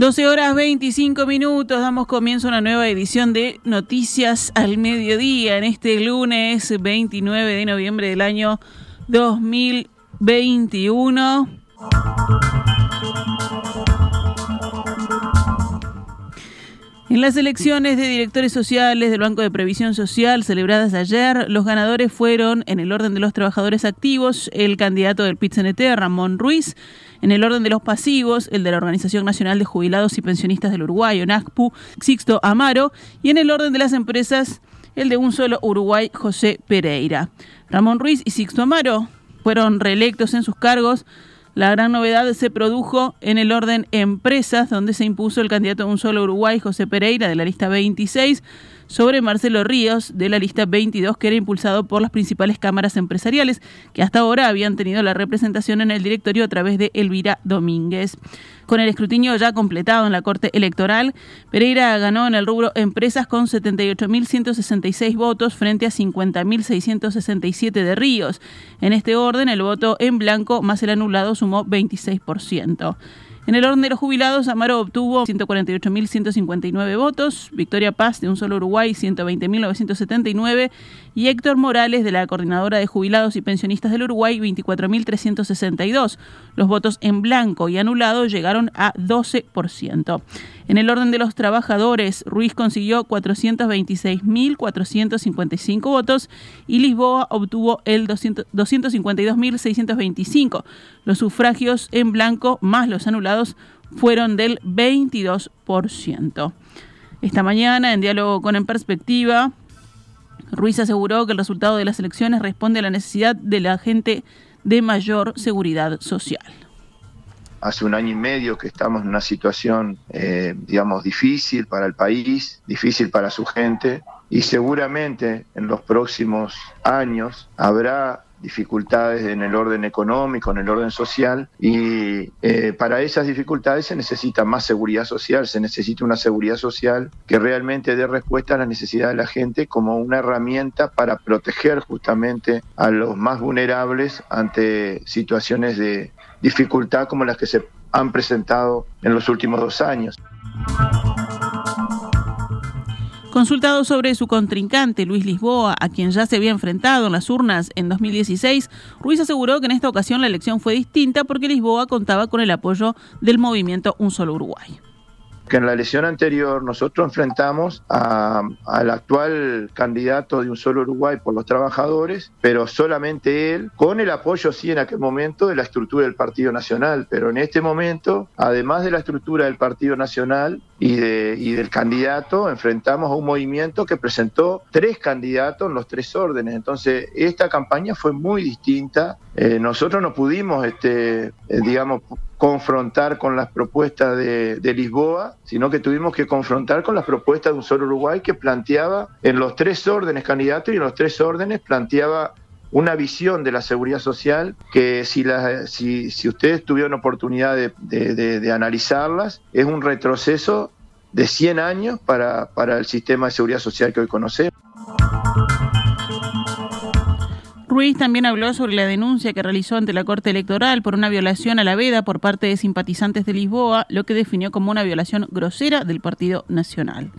12 horas 25 minutos, damos comienzo a una nueva edición de Noticias al Mediodía en este lunes 29 de noviembre del año 2021. En las elecciones de directores sociales del Banco de Previsión Social celebradas ayer, los ganadores fueron, en el orden de los trabajadores activos, el candidato del PIT-CNT, Ramón Ruiz, en el orden de los pasivos, el de la Organización Nacional de Jubilados y Pensionistas del Uruguay, ONACPU, Sixto Amaro, y en el orden de las empresas, el de un solo Uruguay, José Pereira. Ramón Ruiz y Sixto Amaro fueron reelectos en sus cargos la gran novedad se produjo en el orden empresas, donde se impuso el candidato de un solo Uruguay, José Pereira, de la lista 26, sobre Marcelo Ríos, de la lista 22, que era impulsado por las principales cámaras empresariales, que hasta ahora habían tenido la representación en el directorio a través de Elvira Domínguez. Con el escrutinio ya completado en la Corte Electoral, Pereira ganó en el rubro Empresas con 78.166 votos frente a 50.667 de Ríos. En este orden, el voto en blanco más el anulado sumó 26%. En el orden de los jubilados, Amaro obtuvo 148.159 votos, Victoria Paz de Un Solo Uruguay 120.979 y Héctor Morales de la Coordinadora de Jubilados y Pensionistas del Uruguay 24.362. Los votos en blanco y anulado llegaron a 12%. En el orden de los trabajadores, Ruiz consiguió 426.455 votos y Lisboa obtuvo el 252.625. Los sufragios en blanco más los anulados fueron del 22%. Esta mañana, en diálogo con En Perspectiva, Ruiz aseguró que el resultado de las elecciones responde a la necesidad de la gente de mayor seguridad social hace un año y medio que estamos en una situación, eh, digamos, difícil para el país, difícil para su gente, y seguramente en los próximos años habrá dificultades en el orden económico, en el orden social, y eh, para esas dificultades se necesita más seguridad social, se necesita una seguridad social que realmente dé respuesta a la necesidad de la gente como una herramienta para proteger justamente a los más vulnerables ante situaciones de dificultad como las que se han presentado en los últimos dos años. Consultado sobre su contrincante, Luis Lisboa, a quien ya se había enfrentado en las urnas en 2016, Ruiz aseguró que en esta ocasión la elección fue distinta porque Lisboa contaba con el apoyo del movimiento Un Solo Uruguay que en la elección anterior nosotros enfrentamos al actual candidato de un solo Uruguay por los trabajadores, pero solamente él, con el apoyo sí en aquel momento de la estructura del Partido Nacional, pero en este momento, además de la estructura del Partido Nacional y, de, y del candidato, enfrentamos a un movimiento que presentó tres candidatos en los tres órdenes. Entonces, esta campaña fue muy distinta. Eh, nosotros no pudimos, este, eh, digamos, confrontar con las propuestas de, Lisboa, sino que tuvimos que confrontar con las propuestas de un solo Uruguay que planteaba en los tres órdenes candidatos y en los tres órdenes planteaba una visión de la seguridad social que si, la, si, si ustedes tuvieron oportunidad de, de, analizarlas, es un retroceso de 100 años para, para el sistema de seguridad social que hoy conocemos. Ruiz también habló sobre la denuncia que realizó ante la Corte Electoral por una violación a la veda por parte de simpatizantes de Lisboa, lo que definió como una violación grosera del Partido Nacional.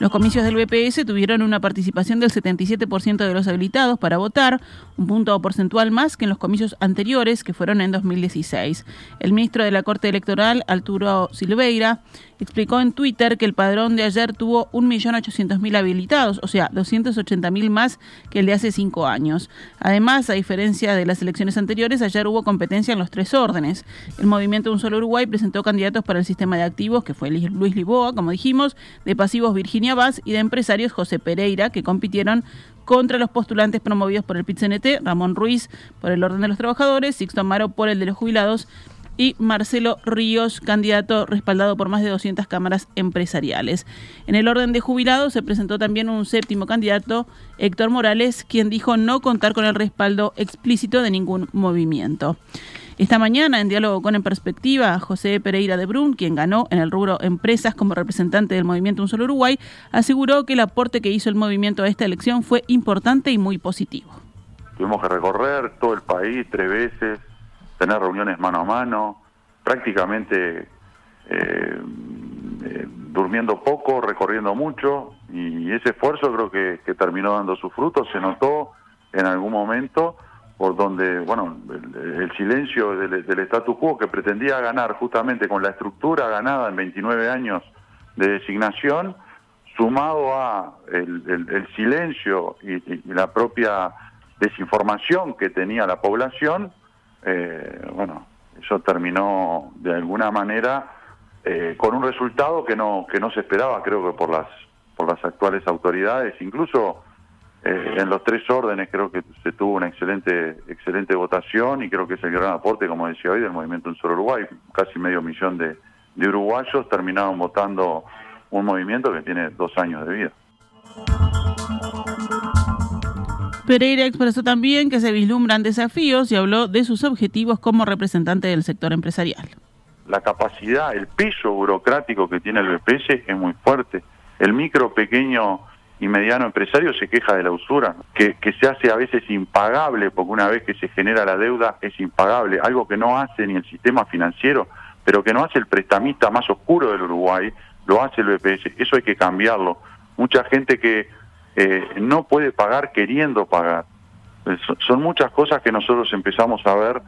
Los comicios del BPS tuvieron una participación del 77% de los habilitados para votar, un punto porcentual más que en los comicios anteriores, que fueron en 2016. El ministro de la Corte Electoral, Arturo Silveira, explicó en Twitter que el padrón de ayer tuvo 1.800.000 habilitados, o sea, 280.000 más que el de hace cinco años. Además, a diferencia de las elecciones anteriores, ayer hubo competencia en los tres órdenes. El movimiento Un Solo Uruguay presentó candidatos para el sistema de activos, que fue Luis Liboa, como dijimos, de pasivos Virginia y de empresarios José Pereira, que compitieron contra los postulantes promovidos por el PIT-CNT, Ramón Ruiz por el Orden de los Trabajadores, Sixto Amaro por el de los Jubilados y Marcelo Ríos, candidato respaldado por más de 200 cámaras empresariales. En el orden de jubilados se presentó también un séptimo candidato, Héctor Morales, quien dijo no contar con el respaldo explícito de ningún movimiento. Esta mañana, en diálogo con En Perspectiva, José Pereira de Brun, quien ganó en el rubro Empresas como representante del movimiento Un Solo Uruguay, aseguró que el aporte que hizo el movimiento a esta elección fue importante y muy positivo. Tuvimos que recorrer todo el país tres veces, tener reuniones mano a mano, prácticamente eh, eh, durmiendo poco, recorriendo mucho, y ese esfuerzo creo que, terminó dando sus frutos, se notó en algún momento por donde, bueno, el, silencio del, del status quo que pretendía ganar justamente con la estructura ganada en 29 años de designación, sumado a el, silencio y, la propia desinformación que tenía la población, eh, bueno, eso terminó de alguna manera eh, con un resultado que no que no se esperaba, creo que por las por las actuales autoridades, incluso eh, en los tres órdenes creo que se tuvo una excelente excelente votación y creo que es el gran aporte, como decía hoy, del movimiento en Solo Uruguay, casi medio millón de, de uruguayos terminaron votando un movimiento que tiene dos años de vida. Pereira expresó también que se vislumbran desafíos y habló de sus objetivos como representante del sector empresarial. La capacidad, el peso burocrático que tiene el BPS es muy fuerte. El micro, pequeño y mediano empresario se queja de la usura, que, se hace a veces impagable, porque una vez que se genera la deuda es impagable, algo que no hace ni el sistema financiero, pero que no hace el prestamista más oscuro del Uruguay, lo hace el BPS, eso hay que cambiarlo. Mucha gente que eh, no puede pagar queriendo pagar. Son muchas cosas que nosotros empezamos a ver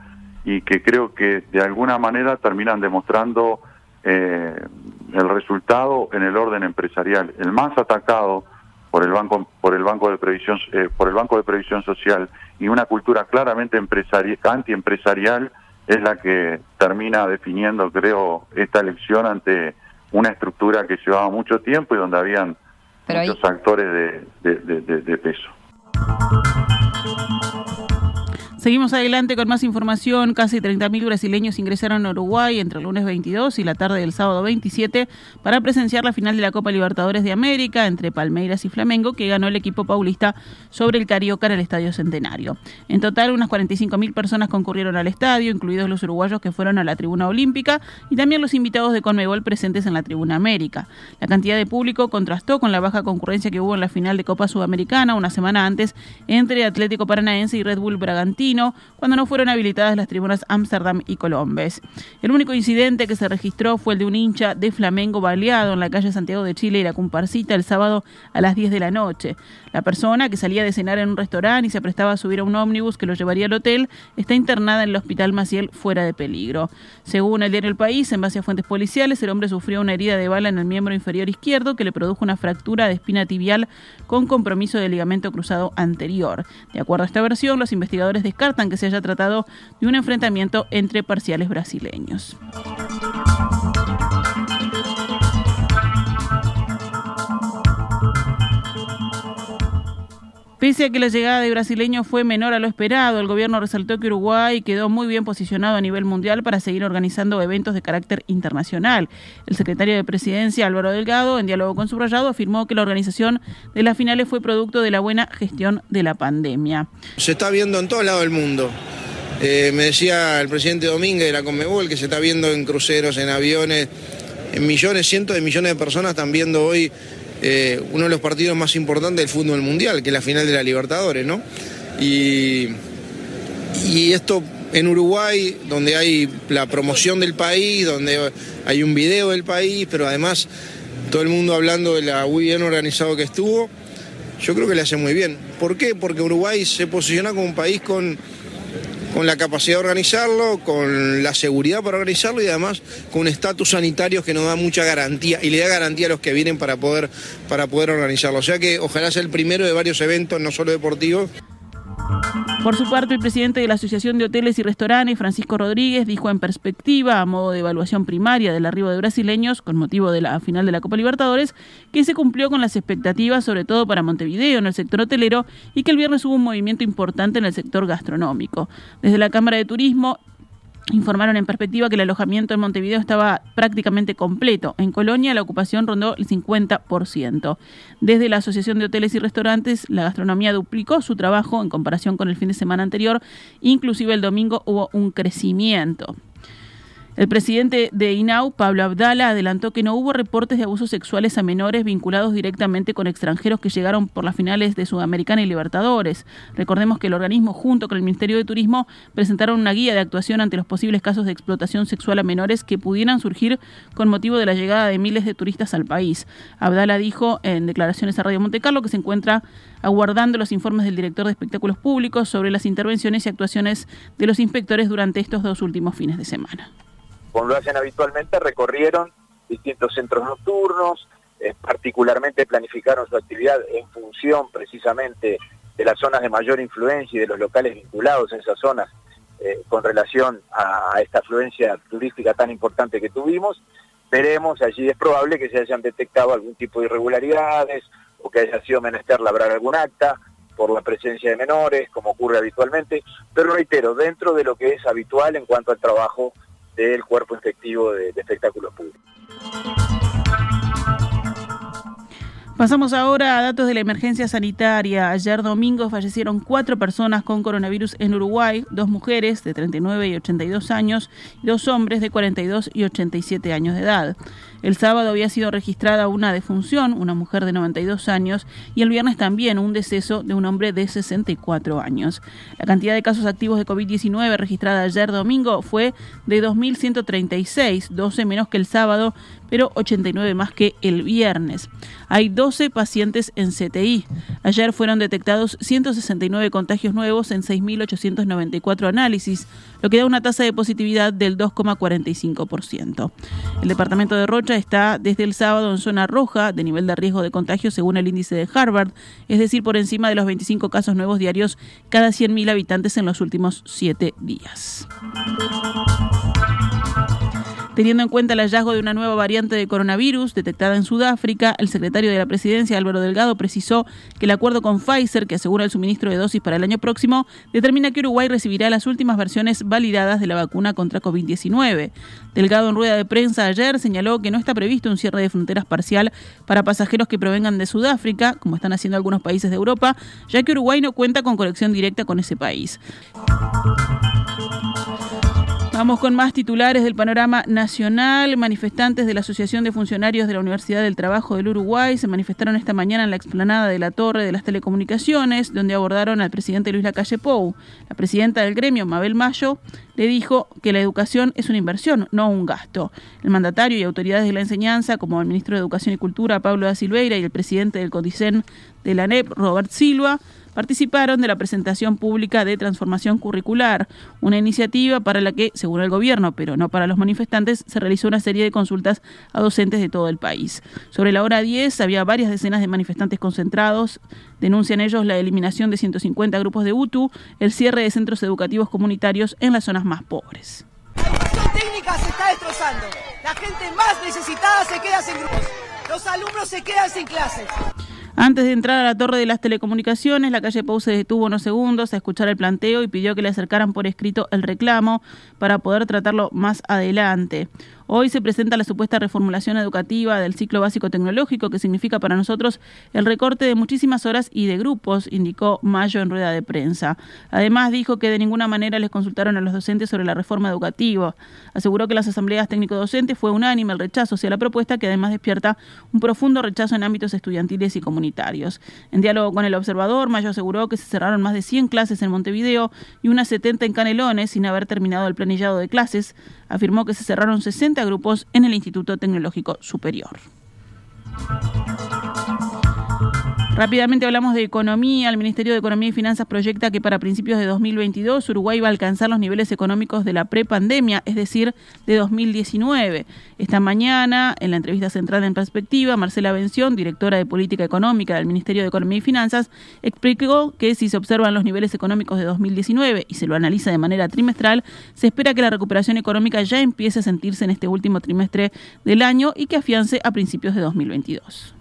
y que creo que de alguna manera terminan demostrando eh, el resultado en el orden empresarial. El más atacado por el banco por el banco de previsión eh, por el banco de previsión social y una cultura claramente empresarial antiempresarial es la que termina definiendo creo esta elección ante una estructura que llevaba mucho tiempo y donde habían muchos actores de peso. Seguimos adelante con más información. Casi 30.000 brasileños ingresaron a Uruguay entre el lunes 22 y la tarde del sábado 27 para presenciar la final de la Copa Libertadores de América entre Palmeiras y Flamengo, que ganó el equipo paulista sobre el Carioca en el Estadio Centenario. En total, unas 45.000 personas concurrieron al estadio, incluidos los uruguayos que fueron a la tribuna olímpica y también los invitados de Conmebol presentes en la tribuna América. La cantidad de público contrastó con la baja concurrencia que hubo en la final de Copa Sudamericana una semana antes entre Atlético Paranaense y Red Bull Bragantino cuando no fueron habilitadas las tribunas Ámsterdam y Colombes. El único incidente que se registró fue el de un hincha de Flamengo baleado en la calle Santiago de Chile y la Comparsita el sábado a las 10 de la noche. La persona que salía de cenar en un restaurante y se prestaba a subir a un ómnibus que lo llevaría al hotel está internada en el Hospital Maciel fuera de peligro. Según el diario El País, en base a fuentes policiales, el hombre sufrió una herida de bala en el miembro inferior izquierdo que le produjo una fractura de espina tibial con compromiso de ligamento cruzado anterior. De acuerdo a esta versión, los investigadores descartan que se haya tratado de un enfrentamiento entre parciales brasileños. Pese a que la llegada de brasileños fue menor a lo esperado, el gobierno resaltó que Uruguay quedó muy bien posicionado a nivel mundial para seguir organizando eventos de carácter internacional. El secretario de Presidencia, Álvaro Delgado, en diálogo con Subrayado, afirmó que la organización de las finales fue producto de la buena gestión de la pandemia. Se está viendo en todo lado del mundo. Eh, me decía el presidente Domínguez de la Conmebol que se está viendo en cruceros, en aviones, en millones, cientos de millones de personas están viendo hoy eh, uno de los partidos más importantes del fútbol mundial, que es la final de la Libertadores, ¿no? Y, y esto en Uruguay, donde hay la promoción del país, donde hay un video del país, pero además todo el mundo hablando de la muy bien organizado que estuvo, yo creo que le hace muy bien. ¿Por qué? Porque Uruguay se posiciona como un país con con la capacidad de organizarlo, con la seguridad para organizarlo y además con un estatus sanitario que nos da mucha garantía y le da garantía a los que vienen para poder, para poder organizarlo. O sea que ojalá sea el primero de varios eventos, no solo deportivos. Por su parte, el presidente de la Asociación de Hoteles y Restaurantes, Francisco Rodríguez, dijo en perspectiva, a modo de evaluación primaria del arribo de brasileños, con motivo de la final de la Copa Libertadores, que se cumplió con las expectativas, sobre todo para Montevideo en el sector hotelero, y que el viernes hubo un movimiento importante en el sector gastronómico. Desde la Cámara de Turismo informaron en perspectiva que el alojamiento en Montevideo estaba prácticamente completo. En Colonia la ocupación rondó el 50%. Desde la Asociación de Hoteles y Restaurantes, la gastronomía duplicó su trabajo en comparación con el fin de semana anterior. Inclusive el domingo hubo un crecimiento. El presidente de INAU, Pablo Abdala, adelantó que no hubo reportes de abusos sexuales a menores vinculados directamente con extranjeros que llegaron por las finales de Sudamericana y Libertadores. Recordemos que el organismo, junto con el Ministerio de Turismo, presentaron una guía de actuación ante los posibles casos de explotación sexual a menores que pudieran surgir con motivo de la llegada de miles de turistas al país. Abdala dijo en declaraciones a Radio Montecarlo que se encuentra aguardando los informes del director de espectáculos públicos sobre las intervenciones y actuaciones de los inspectores durante estos dos últimos fines de semana como lo hacen habitualmente, recorrieron distintos centros nocturnos, eh, particularmente planificaron su actividad en función precisamente de las zonas de mayor influencia y de los locales vinculados en esas zonas eh, con relación a, esta afluencia turística tan importante que tuvimos. Veremos, allí es probable que se hayan detectado algún tipo de irregularidades o que haya sido menester labrar algún acta por la presencia de menores, como ocurre habitualmente, pero reitero, dentro de lo que es habitual en cuanto al trabajo del cuerpo efectivo de, de espectáculos públicos. Pasamos ahora a datos de la emergencia sanitaria. Ayer domingo fallecieron cuatro personas con coronavirus en Uruguay, dos mujeres de 39 y 82 años y dos hombres de 42 y 87 años de edad. El sábado había sido registrada una defunción, una mujer de 92 años, y el viernes también un deceso de un hombre de 64 años. La cantidad de casos activos de COVID-19 registrada ayer domingo fue de 2.136, 12 menos que el sábado, pero 89 más que el viernes. Hay 12 pacientes en CTI. Ayer fueron detectados 169 contagios nuevos en 6.894 análisis, lo que da una tasa de positividad del 2,45%. El departamento de Rocha está desde el sábado en zona roja de nivel de riesgo de contagio según el índice de Harvard, es decir, por encima de los 25 casos nuevos diarios cada 100.000 habitantes en los últimos 7 días. Teniendo en cuenta el hallazgo de una nueva variante de coronavirus detectada en Sudáfrica, el secretario de la presidencia, Álvaro Delgado, precisó que el acuerdo con Pfizer, que asegura el suministro de dosis para el año próximo, determina que Uruguay recibirá las últimas versiones validadas de la vacuna contra COVID-19. Delgado, en rueda de prensa ayer, señaló que no está previsto un cierre de fronteras parcial para pasajeros que provengan de Sudáfrica, como están haciendo algunos países de Europa, ya que Uruguay no cuenta con conexión directa con ese país. Vamos con más titulares del panorama nacional. Manifestantes de la Asociación de Funcionarios de la Universidad del Trabajo del Uruguay se manifestaron esta mañana en la explanada de la Torre de las Telecomunicaciones, donde abordaron al presidente Luis Lacalle Pou. La presidenta del gremio, Mabel Mayo, le dijo que la educación es una inversión, no un gasto. El mandatario y autoridades de la enseñanza, como el ministro de Educación y Cultura, Pablo da Silveira, y el presidente del CODICEN de la NEP, Robert Silva, participaron de la presentación pública de transformación curricular, una iniciativa para la que, según el gobierno, pero no para los manifestantes, se realizó una serie de consultas a docentes de todo el país. Sobre la hora 10 había varias decenas de manifestantes concentrados. Denuncian ellos la eliminación de 150 grupos de UTU, el cierre de centros educativos comunitarios en las zonas más pobres. La educación técnica se está destrozando. La gente más necesitada se queda sin grupos. Los alumnos se quedan sin clases. Antes de entrar a la torre de las telecomunicaciones, la calle Pau se detuvo unos segundos a escuchar el planteo y pidió que le acercaran por escrito el reclamo para poder tratarlo más adelante. Hoy se presenta la supuesta reformulación educativa del ciclo básico tecnológico, que significa para nosotros el recorte de muchísimas horas y de grupos, indicó Mayo en rueda de prensa. Además, dijo que de ninguna manera les consultaron a los docentes sobre la reforma educativa. Aseguró que las asambleas técnico-docentes fue unánime el rechazo hacia la propuesta, que además despierta un profundo rechazo en ámbitos estudiantiles y comunitarios. En diálogo con el observador, Mayo aseguró que se cerraron más de 100 clases en Montevideo y unas 70 en Canelones sin haber terminado el planillado de clases. Afirmó que se cerraron 60 grupos en el Instituto Tecnológico Superior. Rápidamente hablamos de economía. El Ministerio de Economía y Finanzas proyecta que para principios de 2022 Uruguay va a alcanzar los niveles económicos de la prepandemia, es decir, de 2019. Esta mañana, en la entrevista central en perspectiva, Marcela Bención, directora de Política Económica del Ministerio de Economía y Finanzas, explicó que si se observan los niveles económicos de 2019 y se lo analiza de manera trimestral, se espera que la recuperación económica ya empiece a sentirse en este último trimestre del año y que afiance a principios de 2022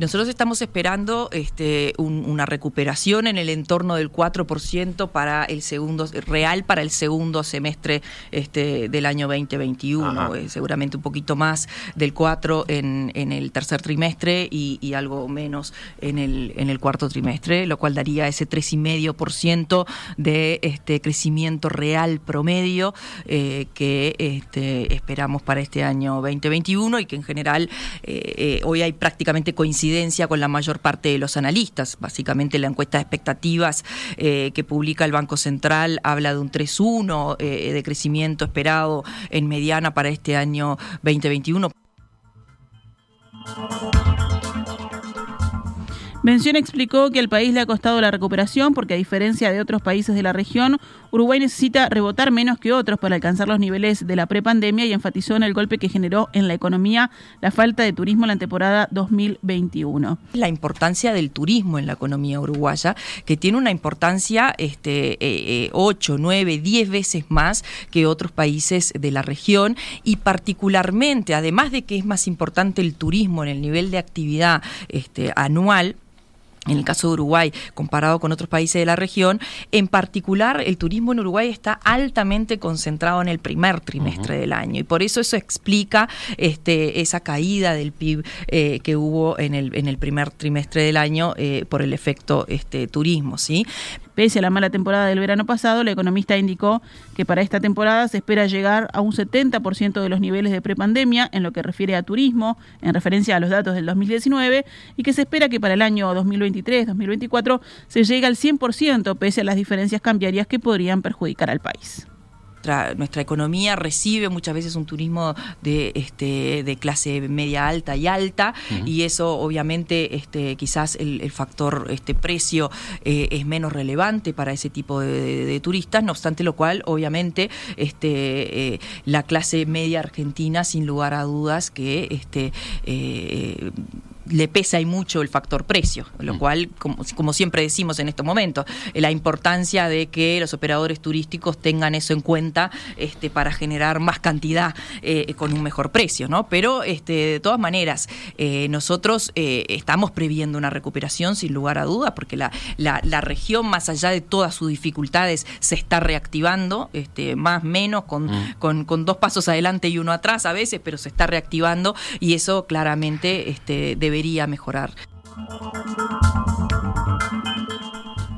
Nosotros estamos esperando este, una recuperación en el entorno del 4% para el segundo real para el segundo semestre este, del año 2021, eh, seguramente un poquito más del 4 en, en el tercer trimestre y, algo menos en el, en el cuarto trimestre, lo cual daría ese 3,5% de este, crecimiento real promedio eh, que este, esperamos para este año 2021 y que en general eh, hoy hay prácticamente coincidencia con la mayor parte de los analistas. Básicamente la encuesta de expectativas que publica el Banco Central habla de un 3,1 de crecimiento esperado en mediana para este año 2021. Mención explicó que al país le ha costado la recuperación porque a diferencia de otros países de la región, Uruguay necesita rebotar menos que otros para alcanzar los niveles de la prepandemia y enfatizó en el golpe que generó en la economía la falta de turismo en la temporada 2021. La importancia del turismo en la economía uruguaya, que tiene una importancia este, 8, 9, 10 veces más que otros países de la región y particularmente, además de que es más importante el turismo en el nivel de actividad este, anual, en el caso de Uruguay, comparado con otros países de la región, en particular el turismo en Uruguay está altamente concentrado en el primer trimestre del año y por eso eso explica este, esa caída del PIB eh, que hubo en el, en el primer trimestre del año eh, por el efecto este, turismo. ¿sí? Pese a la mala temporada del verano pasado, la economista indicó que para esta temporada se espera llegar a un 70% de los niveles de prepandemia en lo que refiere a turismo, en referencia a los datos del 2019, y que se espera que para el año 2023-2024 se llegue al 100% pese a las diferencias cambiarias que podrían perjudicar al país nuestra, economía recibe muchas veces un turismo de, este, de clase media alta y alta, y eso obviamente este, quizás el, factor este, precio eh, es menos relevante para ese tipo de, turistas, no obstante lo cual obviamente este, eh, la clase media argentina sin lugar a dudas que este, eh, le pesa y mucho el factor precio, lo mm. cual, como, siempre decimos en estos momentos, la importancia de que los operadores turísticos tengan eso en cuenta este, para generar más cantidad eh, con un mejor precio, ¿no? Pero este, de todas maneras, eh, nosotros eh, estamos previendo una recuperación sin lugar a dudas, porque la, la, región, más allá de todas sus dificultades, se está reactivando, este, más menos, con, mm. con, con, dos pasos adelante y uno atrás a veces, pero se está reactivando y eso claramente este, debe mejorar.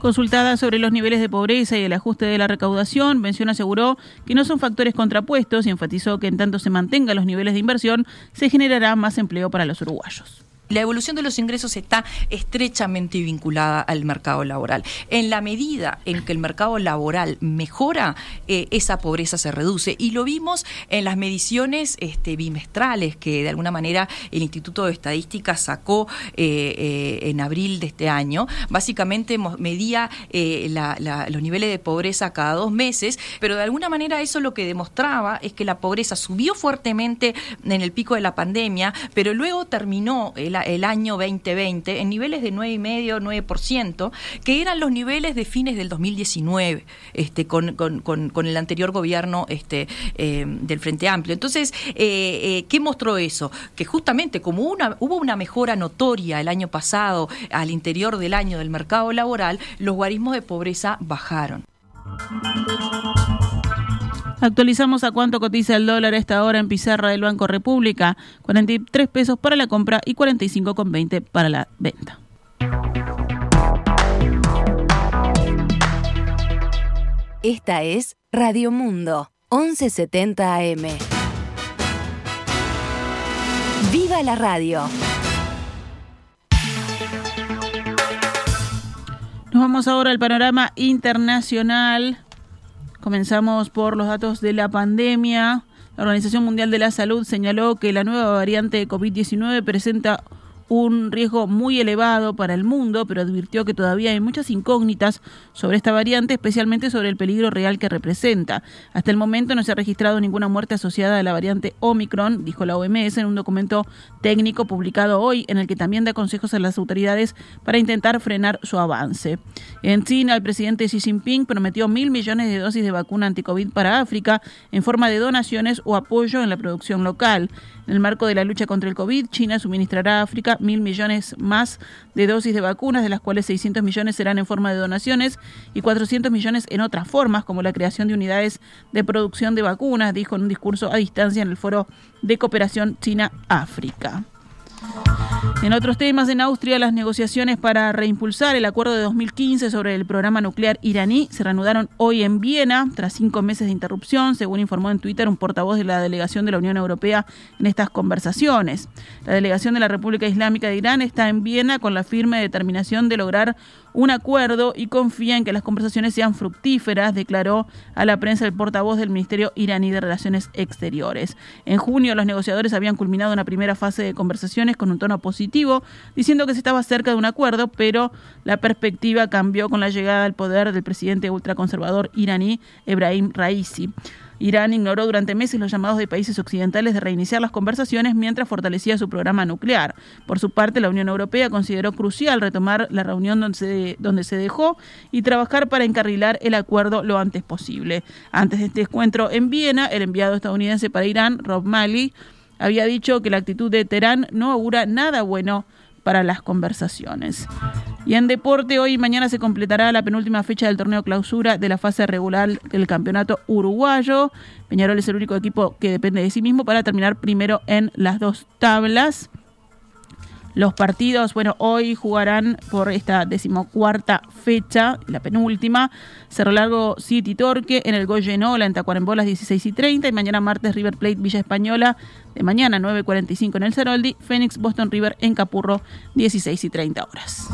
Consultada sobre los niveles de pobreza y el ajuste de la recaudación, Mención aseguró que no son factores contrapuestos y enfatizó que en tanto se mantengan los niveles de inversión, se generará más empleo para los uruguayos. La evolución de los ingresos está estrechamente vinculada al mercado laboral. En la medida en que el mercado laboral mejora, eh, esa pobreza se reduce. Y lo vimos en las mediciones este, bimestrales que de alguna manera el Instituto de Estadística sacó eh, eh, en abril de este año. Básicamente medía los niveles de pobreza cada dos meses, pero de alguna manera eso lo que demostraba es que la pobreza subió fuertemente en el pico de la pandemia, pero luego terminó el el año 2020 en niveles de 9,5, 9%, que eran los niveles de fines del 2019, este, con, con, el anterior gobierno este, eh, del Frente Amplio. Entonces, eh, eh, ¿qué mostró eso? Que justamente como una, hubo una mejora notoria el año pasado al interior del año del mercado laboral, los guarismos de pobreza bajaron. Actualizamos a cuánto cotiza el dólar a esta hora en pizarra del Banco República. 43 pesos para la compra y 45,20 para la venta. Esta es Radio Mundo, 1170 AM. ¡Viva la radio! Nos vamos ahora al panorama internacional. Comenzamos por los datos de la pandemia. La Organización Mundial de la Salud señaló que la nueva variante de COVID-19 presenta un riesgo muy elevado para el mundo, pero advirtió que todavía hay muchas incógnitas sobre esta variante, especialmente sobre el peligro real que representa. Hasta el momento no se ha registrado ninguna muerte asociada a la variante Omicron, dijo la OMS en un documento técnico publicado hoy, en el que también da consejos a las autoridades para intentar frenar su avance. En China, el presidente Xi Jinping prometió mil millones de dosis de vacuna anticovid para África en forma de donaciones o apoyo en la producción local. En el marco de la lucha contra el COVID, China suministrará a África mil millones más de dosis de vacunas, de las cuales 600 millones serán en forma de donaciones y 400 millones en otras formas, como la creación de unidades de producción de vacunas, dijo en un discurso a distancia en el Foro de Cooperación China-África. En otros temas, en Austria, las negociaciones para reimpulsar el acuerdo de 2015 sobre el programa nuclear iraní se reanudaron hoy en Viena, tras cinco meses de interrupción, según informó en Twitter un portavoz de la delegación de la Unión Europea en estas conversaciones. La delegación de la República Islámica de Irán está en Viena con la firme determinación de lograr un acuerdo y confía en que las conversaciones sean fructíferas, declaró a la prensa el portavoz del Ministerio iraní de Relaciones Exteriores. En junio, los negociadores habían culminado una primera fase de conversaciones con un tono positivo, diciendo que se estaba cerca de un acuerdo, pero la perspectiva cambió con la llegada al poder del presidente ultraconservador iraní Ebrahim Raisi. Irán ignoró durante meses los llamados de países occidentales de reiniciar las conversaciones mientras fortalecía su programa nuclear. Por su parte, la Unión Europea consideró crucial retomar la reunión donde se, donde se dejó y trabajar para encarrilar el acuerdo lo antes posible. Antes de este encuentro en Viena, el enviado estadounidense para Irán, Rob Malley, había dicho que la actitud de Teherán no augura nada bueno para las conversaciones. Y en deporte, hoy y mañana se completará la penúltima fecha del torneo clausura de la fase regular del campeonato uruguayo. Peñarol es el único equipo que depende de sí mismo para terminar primero en las dos tablas. Los partidos, bueno, hoy jugarán por esta decimocuarta fecha, la penúltima. Cerro Largo City Torque en el Goyenola en Tacuarembó 16 y 30. Y mañana martes River Plate Villa Española de mañana 9.45 en el Ceroldi. Phoenix Boston River en Capurro 16 y 30 horas.